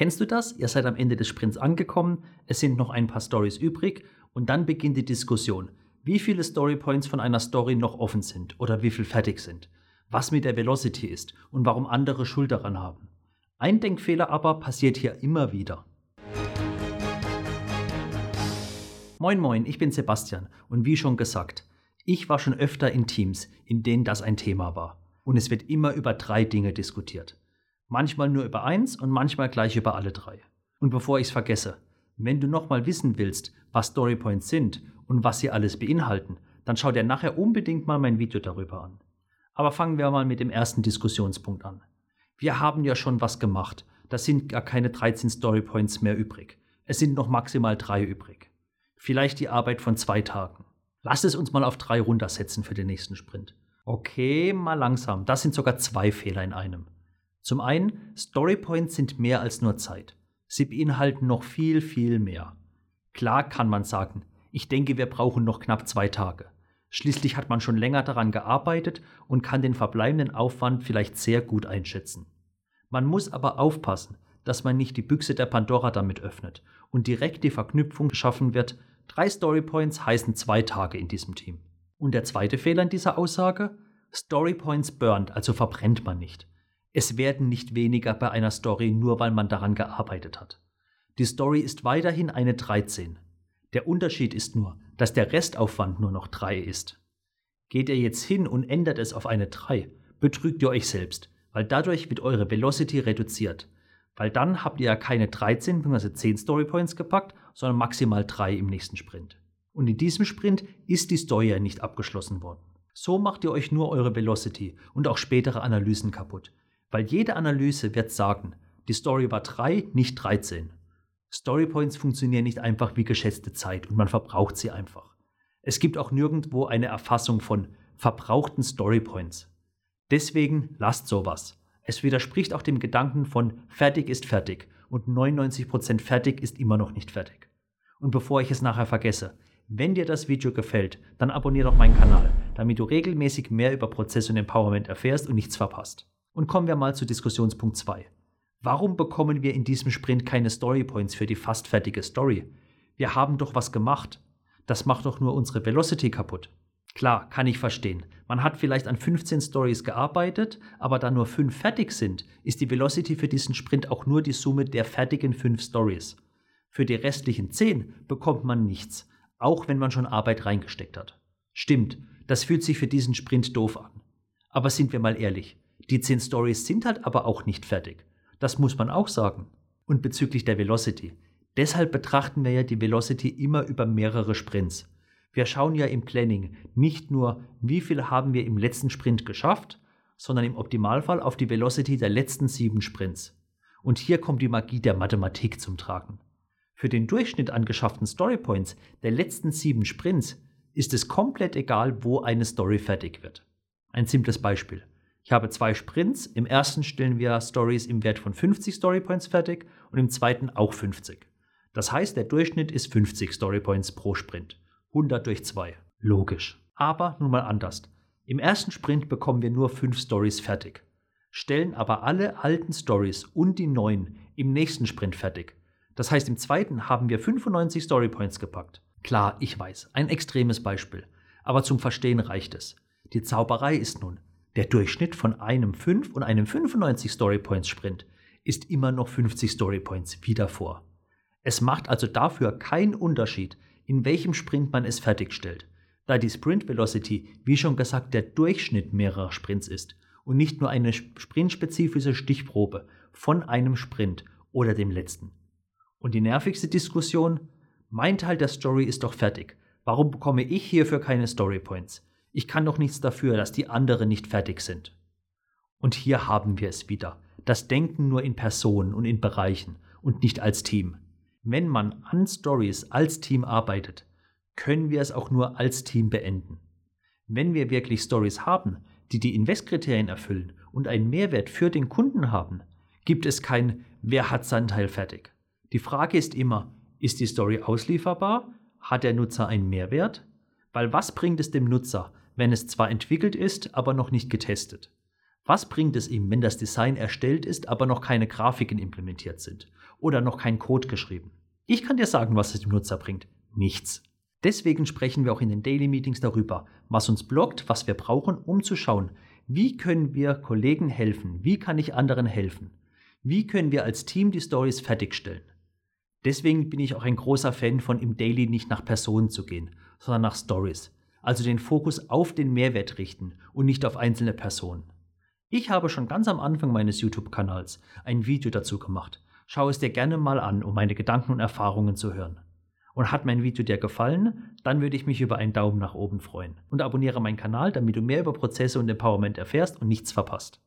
Kennst du das? Ihr seid am Ende des Sprints angekommen, es sind noch ein paar Stories übrig und dann beginnt die Diskussion, wie viele Storypoints von einer Story noch offen sind oder wie viel fertig sind, was mit der Velocity ist und warum andere Schuld daran haben. Ein Denkfehler aber passiert hier immer wieder. Moin moin, ich bin Sebastian und wie schon gesagt, ich war schon öfter in Teams, in denen das ein Thema war. Und es wird immer über drei Dinge diskutiert. Manchmal nur über eins und manchmal gleich über alle drei. Und bevor ich es vergesse, wenn du nochmal wissen willst, was Storypoints sind und was sie alles beinhalten, dann schau dir nachher unbedingt mal mein Video darüber an. Aber fangen wir mal mit dem ersten Diskussionspunkt an. Wir haben ja schon was gemacht. Da sind gar keine 13 Storypoints mehr übrig. Es sind noch maximal drei übrig. Vielleicht die Arbeit von zwei Tagen. Lass es uns mal auf drei runtersetzen für den nächsten Sprint. Okay, mal langsam. Das sind sogar zwei Fehler in einem. Zum einen, Storypoints sind mehr als nur Zeit. Sie beinhalten noch viel, viel mehr. Klar kann man sagen, ich denke, wir brauchen noch knapp zwei Tage. Schließlich hat man schon länger daran gearbeitet und kann den verbleibenden Aufwand vielleicht sehr gut einschätzen. Man muss aber aufpassen, dass man nicht die Büchse der Pandora damit öffnet und direkt die Verknüpfung geschaffen wird, drei Storypoints heißen zwei Tage in diesem Team. Und der zweite Fehler in dieser Aussage? Storypoints burnt, also verbrennt man nicht. Es werden nicht weniger bei einer Story, nur weil man daran gearbeitet hat. Die Story ist weiterhin eine 13. Der Unterschied ist nur, dass der Restaufwand nur noch 3 ist. Geht ihr jetzt hin und ändert es auf eine 3, betrügt ihr euch selbst, weil dadurch wird eure Velocity reduziert. Weil dann habt ihr ja keine 13 bzw. 10 Storypoints gepackt, sondern maximal 3 im nächsten Sprint. Und in diesem Sprint ist die Story ja nicht abgeschlossen worden. So macht ihr euch nur eure Velocity und auch spätere Analysen kaputt, weil jede Analyse wird sagen, die Story war 3, nicht 13. Storypoints funktionieren nicht einfach wie geschätzte Zeit und man verbraucht sie einfach. Es gibt auch nirgendwo eine Erfassung von verbrauchten Storypoints. Deswegen lasst sowas. Es widerspricht auch dem Gedanken von fertig ist fertig und 99% fertig ist immer noch nicht fertig. Und bevor ich es nachher vergesse, wenn dir das Video gefällt, dann abonniere doch meinen Kanal, damit du regelmäßig mehr über Prozess und Empowerment erfährst und nichts verpasst. Und kommen wir mal zu Diskussionspunkt 2. Warum bekommen wir in diesem Sprint keine Storypoints für die fast fertige Story? Wir haben doch was gemacht. Das macht doch nur unsere Velocity kaputt. Klar, kann ich verstehen. Man hat vielleicht an 15 Stories gearbeitet, aber da nur 5 fertig sind, ist die Velocity für diesen Sprint auch nur die Summe der fertigen 5 Stories. Für die restlichen 10 bekommt man nichts, auch wenn man schon Arbeit reingesteckt hat. Stimmt, das fühlt sich für diesen Sprint doof an. Aber sind wir mal ehrlich, die 10 Stories sind halt aber auch nicht fertig. Das muss man auch sagen. Und bezüglich der Velocity. Deshalb betrachten wir ja die Velocity immer über mehrere Sprints. Wir schauen ja im Planning nicht nur, wie viel haben wir im letzten Sprint geschafft, sondern im Optimalfall auf die Velocity der letzten sieben Sprints. Und hier kommt die Magie der Mathematik zum Tragen. Für den Durchschnitt an geschafften Storypoints der letzten sieben Sprints ist es komplett egal, wo eine Story fertig wird. Ein simples Beispiel. Ich habe zwei Sprints. Im ersten stellen wir Stories im Wert von 50 Storypoints fertig und im zweiten auch 50. Das heißt, der Durchschnitt ist 50 Storypoints pro Sprint. 100 durch 2. Logisch. Aber nun mal anders. Im ersten Sprint bekommen wir nur 5 Stories fertig, stellen aber alle alten Stories und die neuen im nächsten Sprint fertig. Das heißt, im zweiten haben wir 95 Storypoints gepackt. Klar, ich weiß, ein extremes Beispiel, aber zum Verstehen reicht es. Die Zauberei ist nun, der Durchschnitt von einem 5 und einem 95 Storypoints Sprint ist immer noch 50 Storypoints wie davor. Es macht also dafür keinen Unterschied, in welchem Sprint man es fertigstellt, da die Sprint Velocity, wie schon gesagt, der Durchschnitt mehrerer Sprints ist und nicht nur eine sprintspezifische Stichprobe von einem Sprint oder dem letzten. Und die nervigste Diskussion? Mein Teil der Story ist doch fertig. Warum bekomme ich hierfür keine Storypoints? Ich kann doch nichts dafür, dass die anderen nicht fertig sind. Und hier haben wir es wieder. Das Denken nur in Personen und in Bereichen und nicht als Team. Wenn man an Stories als Team arbeitet, können wir es auch nur als Team beenden. Wenn wir wirklich Stories haben, die die Investkriterien erfüllen und einen Mehrwert für den Kunden haben, gibt es kein Wer hat sein Teil fertig. Die Frage ist immer, ist die Story auslieferbar? Hat der Nutzer einen Mehrwert? Weil was bringt es dem Nutzer, wenn es zwar entwickelt ist, aber noch nicht getestet? Was bringt es ihm, wenn das Design erstellt ist, aber noch keine Grafiken implementiert sind oder noch kein Code geschrieben? Ich kann dir sagen, was es dem Nutzer bringt. Nichts. Deswegen sprechen wir auch in den Daily Meetings darüber, was uns blockt, was wir brauchen, um zu schauen, wie können wir Kollegen helfen, wie kann ich anderen helfen, wie können wir als Team die Stories fertigstellen. Deswegen bin ich auch ein großer Fan von im Daily nicht nach Personen zu gehen, sondern nach Stories, also den Fokus auf den Mehrwert richten und nicht auf einzelne Personen. Ich habe schon ganz am Anfang meines YouTube-Kanals ein Video dazu gemacht. Schau es dir gerne mal an, um meine Gedanken und Erfahrungen zu hören. Und hat mein Video dir gefallen, dann würde ich mich über einen Daumen nach oben freuen. Und abonniere meinen Kanal, damit du mehr über Prozesse und Empowerment erfährst und nichts verpasst.